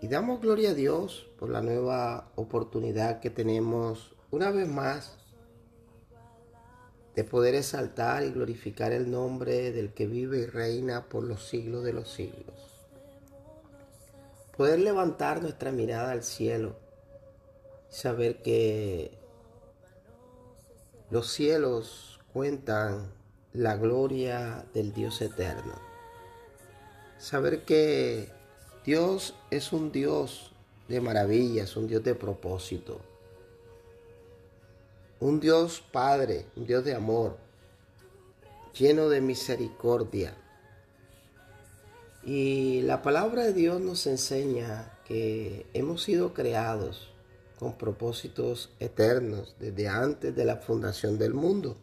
Y damos gloria a Dios por la nueva oportunidad que tenemos una vez más de poder exaltar y glorificar el nombre del que vive y reina por los siglos de los siglos. Poder levantar nuestra mirada al cielo saber que los cielos cuentan la gloria del Dios eterno. Saber que Dios es un Dios de maravillas, un Dios de propósito. Un Dios Padre, un Dios de amor, lleno de misericordia. Y la palabra de Dios nos enseña que hemos sido creados con propósitos eternos desde antes de la fundación del mundo.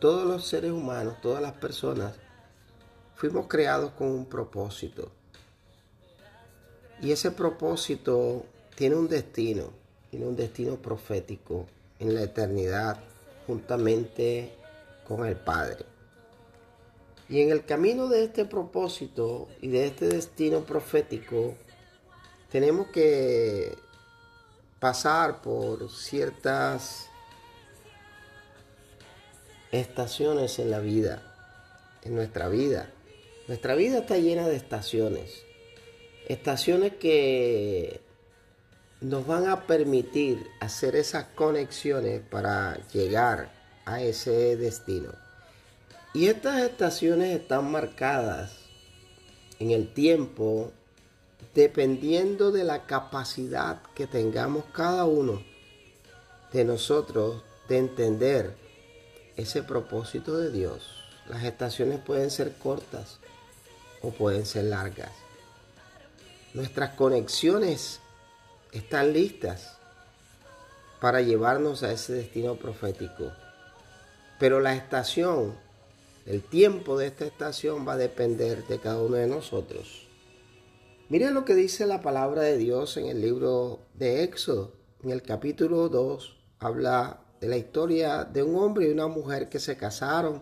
Todos los seres humanos, todas las personas, fuimos creados con un propósito. Y ese propósito tiene un destino, tiene un destino profético en la eternidad juntamente con el Padre. Y en el camino de este propósito y de este destino profético, tenemos que pasar por ciertas estaciones en la vida, en nuestra vida. Nuestra vida está llena de estaciones. Estaciones que nos van a permitir hacer esas conexiones para llegar a ese destino. Y estas estaciones están marcadas en el tiempo dependiendo de la capacidad que tengamos cada uno de nosotros de entender ese propósito de Dios. Las estaciones pueden ser cortas o pueden ser largas. Nuestras conexiones están listas para llevarnos a ese destino profético. Pero la estación, el tiempo de esta estación va a depender de cada uno de nosotros. Miren lo que dice la palabra de Dios en el libro de Éxodo. En el capítulo 2 habla de la historia de un hombre y una mujer que se casaron.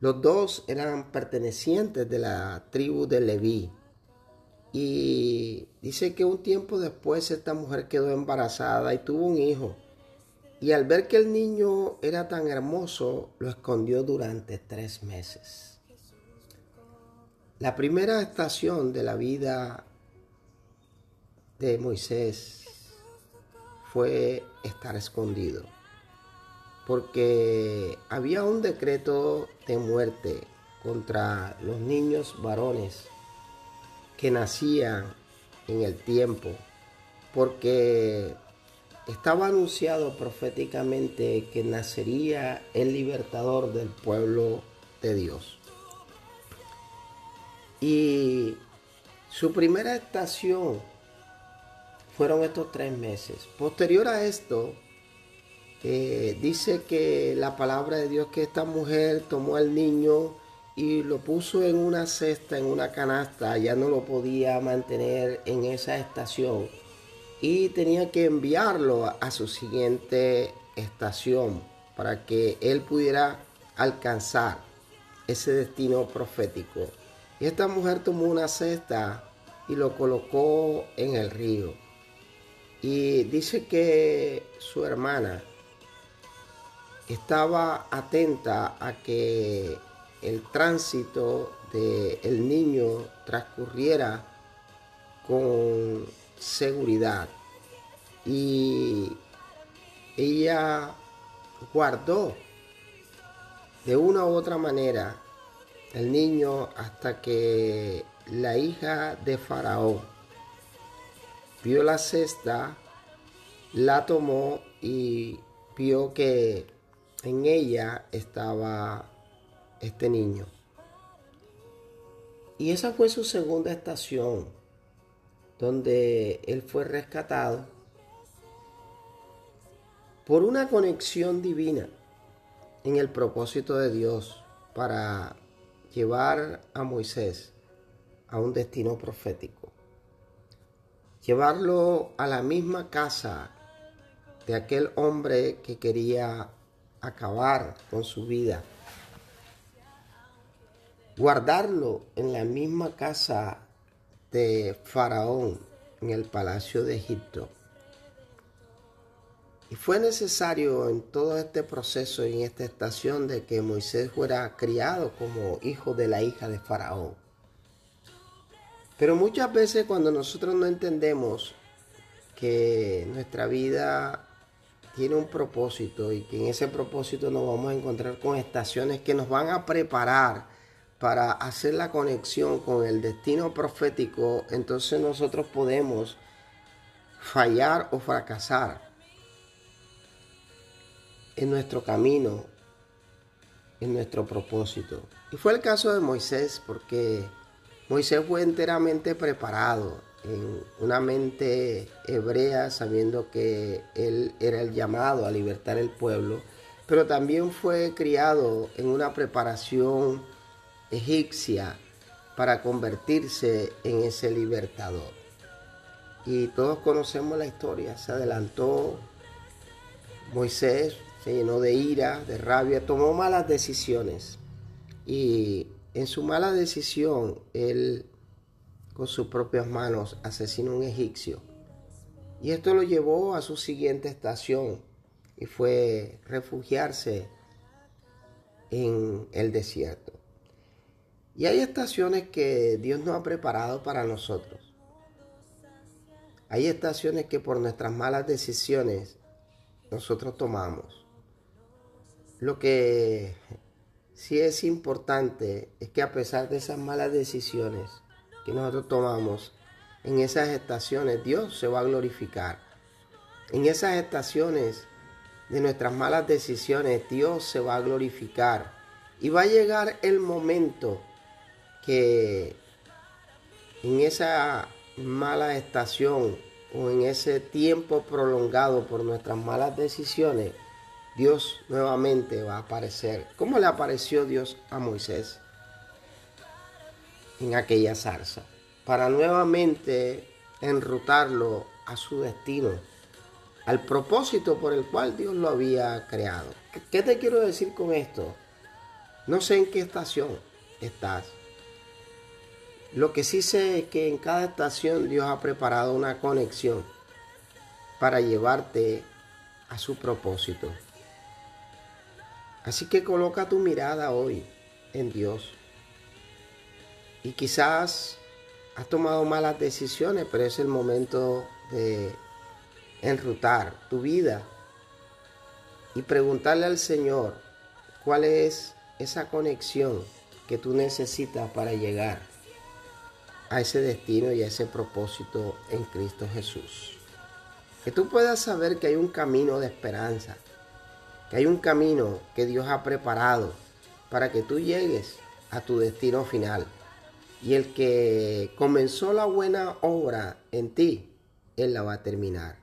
Los dos eran pertenecientes de la tribu de Leví. Y dice que un tiempo después esta mujer quedó embarazada y tuvo un hijo. Y al ver que el niño era tan hermoso, lo escondió durante tres meses. La primera estación de la vida de Moisés fue estar escondido. Porque había un decreto de muerte contra los niños varones que nacían en el tiempo, porque estaba anunciado proféticamente que nacería el libertador del pueblo de Dios. Y su primera estación fueron estos tres meses. Posterior a esto, eh, dice que la palabra de Dios que esta mujer tomó al niño y lo puso en una cesta, en una canasta, ya no lo podía mantener en esa estación y tenía que enviarlo a, su siguiente estación para que él pudiera alcanzar ese destino profético. Y esta mujer tomó una cesta y lo colocó en el río. Y dice que su hermana estaba atenta a que el tránsito del el niño transcurriera con seguridad. Y ella guardó de una u otra manera el niño hasta que la hija de Faraón vio la cesta, la tomó y vio que en ella estaba este niño. Y esa fue su segunda estación. donde él fue rescatado por una conexión divina en el propósito de Dios para llevar a Moisés a un destino profético. Llevarlo a la misma casa de aquel hombre que quería acabar con su vida. Guardarlo en la misma casa de Faraón en el palacio de Egipto. Y fue necesario en todo este proceso y en esta estación de que Moisés fuera criado como hijo de la hija de Faraón. Pero muchas veces cuando nosotros no entendemos que nuestra vida tiene un propósito y que en ese propósito nos vamos a encontrar con estaciones que nos van a preparar para hacer la conexión con el destino profético, entonces nosotros podemos fallar o fracasar en nuestro camino, en nuestro propósito. Y fue el caso de Moisés porque Moisés fue enteramente preparado en una mente hebrea, sabiendo que él era el llamado a libertar el pueblo, pero también fue criado en una preparación egipcia para convertirse en ese libertador. Y todos conocemos la historia, se adelantó Moisés, se llenó de ira, de rabia, tomó malas decisiones y en su mala decisión, él con sus propias manos asesinó a un egipcio. Y esto lo llevó a su siguiente estación y fue refugiarse en el desierto. Y hay estaciones que Dios nos ha preparado para nosotros. Hay estaciones que por nuestras malas decisiones nosotros tomamos. Lo que sí es importante es que a pesar de esas malas decisiones que nosotros tomamos en esas estaciones, Dios se va a glorificar. En esas estaciones de nuestras malas decisiones, Dios se va a glorificar. Y va a llegar el momento que en esa mala estación o en ese tiempo prolongado por nuestras malas decisiones, Dios nuevamente va a aparecer. ¿Cómo le apareció Dios a Moisés en aquella zarza? Para nuevamente enrutarlo a su destino, al propósito por el cual Dios lo había creado. ¿Qué te quiero decir con esto? No sé en qué estación estás. Lo que sí sé es que en cada estación Dios ha preparado una conexión para llevarte a su propósito. Así que coloca tu mirada hoy en Dios. Y quizás has tomado malas decisiones, pero es el momento de enrutar tu vida y preguntarle al Señor cuál es esa conexión que tú necesitas para llegar a ese destino y a ese propósito en Cristo Jesús. Que tú puedas saber que hay un camino de esperanza, que hay un camino que Dios ha preparado para que tú llegues a tu destino final. Y el que comenzó la buena obra en ti, Él la va a terminar.